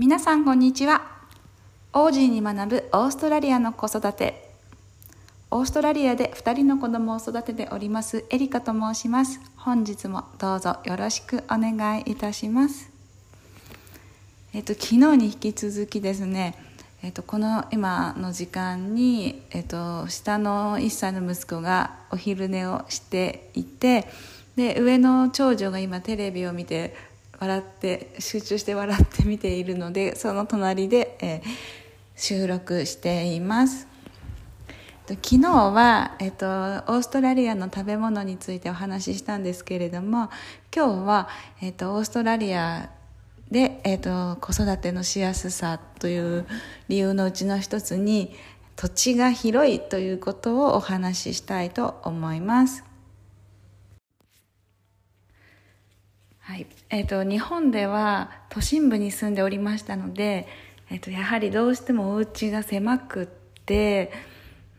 皆さんこんにちは。オージーに学ぶオーストラリアの子育て。オーストラリアで2人の子供を育てております。エリカと申します。本日もどうぞよろしくお願いいたします。えっと昨日に引き続きですねえっと、この今の時間に、えっと、下の1歳の息子がお昼寝をしていてで上の長女が今テレビを見て笑って集中して笑って見ているのでその隣で、えー、収録しています。昨日は、えっと、オーストラリアの食べ物についてお話ししたんですけれども今日は、えっと、オーストラリアで、えっと、子育てのしやすさという理由のうちの一つに土地が広いということをお話ししたいと思います。はい。えーと、日本では都心部に住んでおりましたので、えーと、やはりどうしてもお家が狭くって、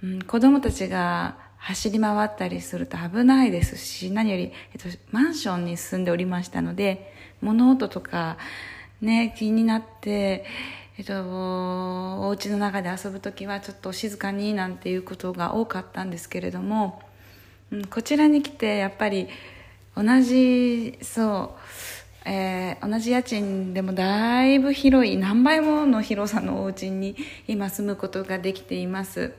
うん、子供たちが走り回ったりすると危ないですし何より、えーと、とマンションに住んでおりましたので物音とか、ね、気になって、えっと、お家の中で遊ぶ時はちょっと静かになんていうことが多かったんですけれども、うん、こちらに来てやっぱり同じそう、えー、同じ家賃でもだいぶ広い何倍もの広さのお家に今住むことができています。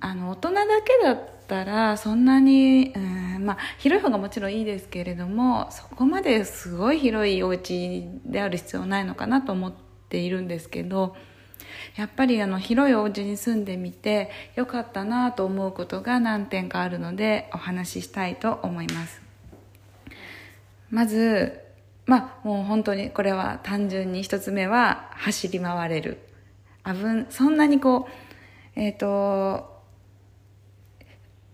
あの大人だけだったらそんなに、うんまあ、広い方がもちろんいいですけれどもそこまですごい広いお家である必要ないのかなと思っているんですけどやっぱりあの広いお家に住んでみてよかったなと思うことが何点かあるのでお話ししたいと思います。まずまあもう本当にこれは単純に一つ目は走り回れる。あぶんそんなにこうえっ、ー、と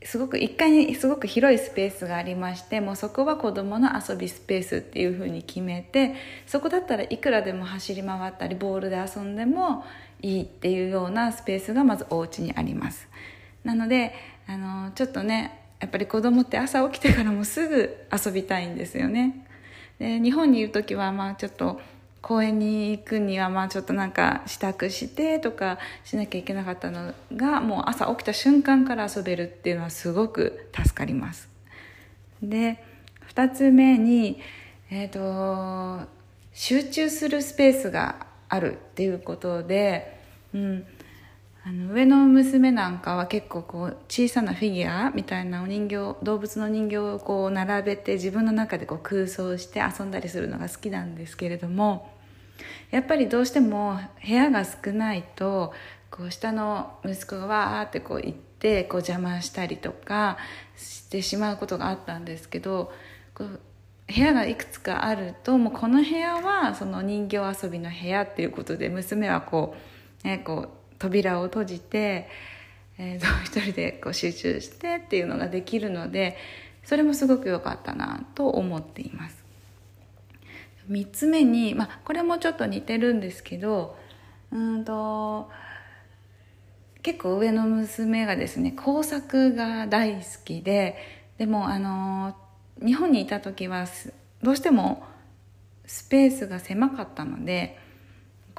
すごく1階にすごく広いスペースがありましてもうそこは子どもの遊びスペースっていうふうに決めてそこだったらいくらでも走り回ったりボールで遊んでもいいっていうようなスペースがまずお家にあります。なのであのちょっとねやっぱり子供って朝起きてからもすぐ遊びたいんですよね。で日本にいる時はまあちょっと公園に行くにはまあちょっとなんか支度してとかしなきゃいけなかったのがもう朝起きた瞬間から遊べるっていうのはすごく助かります。で2つ目に、えーと、集中するスペースがあるっていうことで、うん、あの上の娘なんかは結構こう小さなフィギュアみたいなお人形動物の人形をこう並べて自分の中でこう空想して遊んだりするのが好きなんですけれどもやっぱりどうしても部屋が少ないとこう下の息子がわーってこう行ってこう邪魔したりとかしてしまうことがあったんですけどこう部屋がいくつかあるともうこの部屋はその人形遊びの部屋っていうことで娘はこう,、ね、こう扉を閉じて、えー、一人でこう集中してっていうのができるのでそれもすごく良かったなと思っています。3つ目に、まあ、これもちょっと似てるんですけどうんと結構上の娘がですね工作が大好きででもあの日本にいた時はどうしてもスペースが狭かったので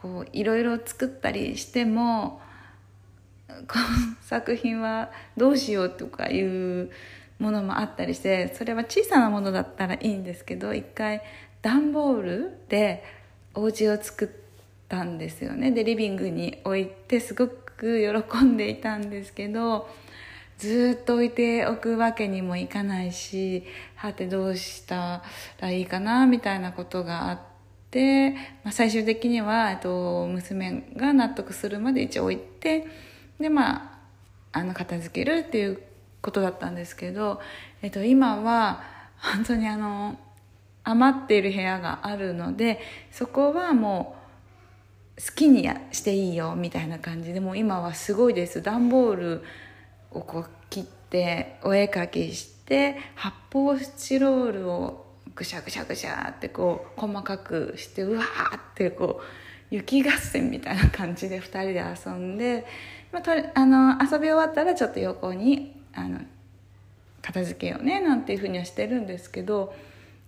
こういろいろ作ったりしてもこの作品はどうしようとかいうものもあったりしてそれは小さなものだったらいいんですけど一回段ボールでお家を作ったんですよねでリビングに置いてすごく喜んでいたんですけどずっと置いておくわけにもいかないしはてどうしたらいいかなみたいなことがあって。で、まあ、最終的には、えっと、娘が納得するまで一応置いてでまああの片付けるっていうことだったんですけど、えっと、今は本当にあの余っている部屋があるのでそこはもう好きにしていいよみたいな感じでもう今はすごいです。段ボールをこう切ってお絵かきして発泡スチロールをぐしゃぐしゃぐしゃってこう細かくしてうわーってこう雪合戦みたいな感じで2人で遊んで、まあ、とあの遊び終わったらちょっと横にあの片付けようねなんていうふうにはしてるんですけど、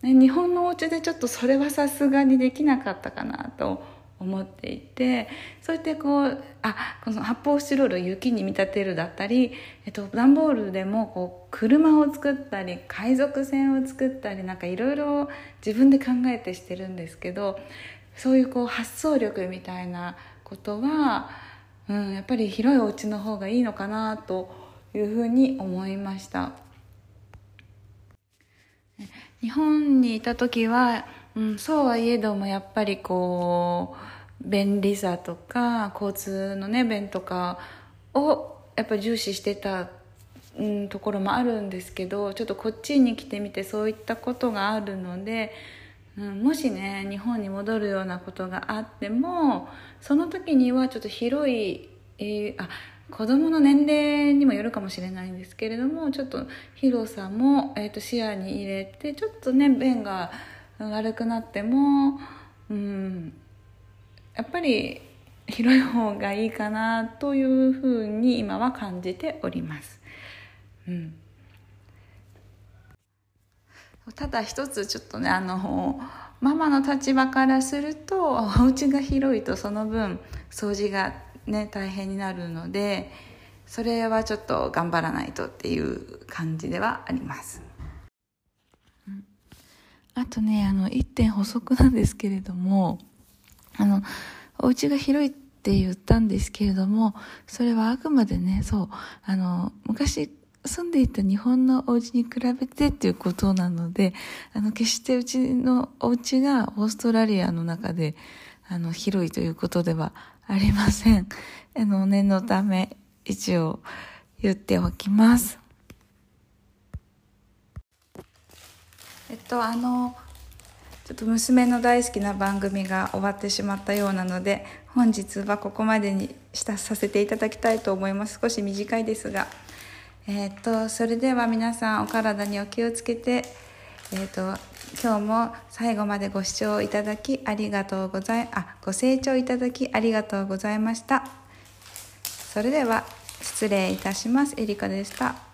ね、日本のお家でちょっとそれはさすがにできなかったかなと思っていてそうやってこうあこの発泡スチロールを雪に見立てるだったり、えっと、段ボールでもこう車を作ったり海賊船を作ったりなんかいろいろ自分で考えてしてるんですけどそういうこう発想力みたいなことは、うん、やっぱり広いお家の方がいいのかなというふうに思いました。日本にいた時は、うん、そうはいえどもやっぱりこう便利さとか交通のね便とかをやっぱ重視してた、うん、ところもあるんですけどちょっとこっちに来てみてそういったことがあるので、うん、もしね日本に戻るようなことがあってもその時にはちょっと広い、えー、あ子どもの年齢にもよるかもしれないんですけれどもちょっと広さも、えー、と視野に入れてちょっとね便が悪くなっても、うん、やっぱり広い方がいいかなというふうに今は感じております。うんただ一つちょっとねあのママの立場からするとお家が広いとその分掃除がね大変になるのでそれはちょっと頑張らないとっていう感じではあります。あとねあの1点補足なんですけれどもあのお家が広いって言ったんですけれどもそれはあくまでねそうあの昔住んでいた日本のお家に比べてっていうことなのであの決してうちのお家がオーストラリアの中であの広いということではありません。あの、念のため、一応言っておきます。えっと、あの、ちょっと娘の大好きな番組が終わってしまったようなので、本日はここまでにしたさせていただきたいと思います。少し短いですが。えっと、それでは皆さんお体にお気をつけて、えっと、今日も最後までご視聴いただきありがとうござい、あ、ご清聴いただきありがとうございました。それでは失礼いたします。エリカでした。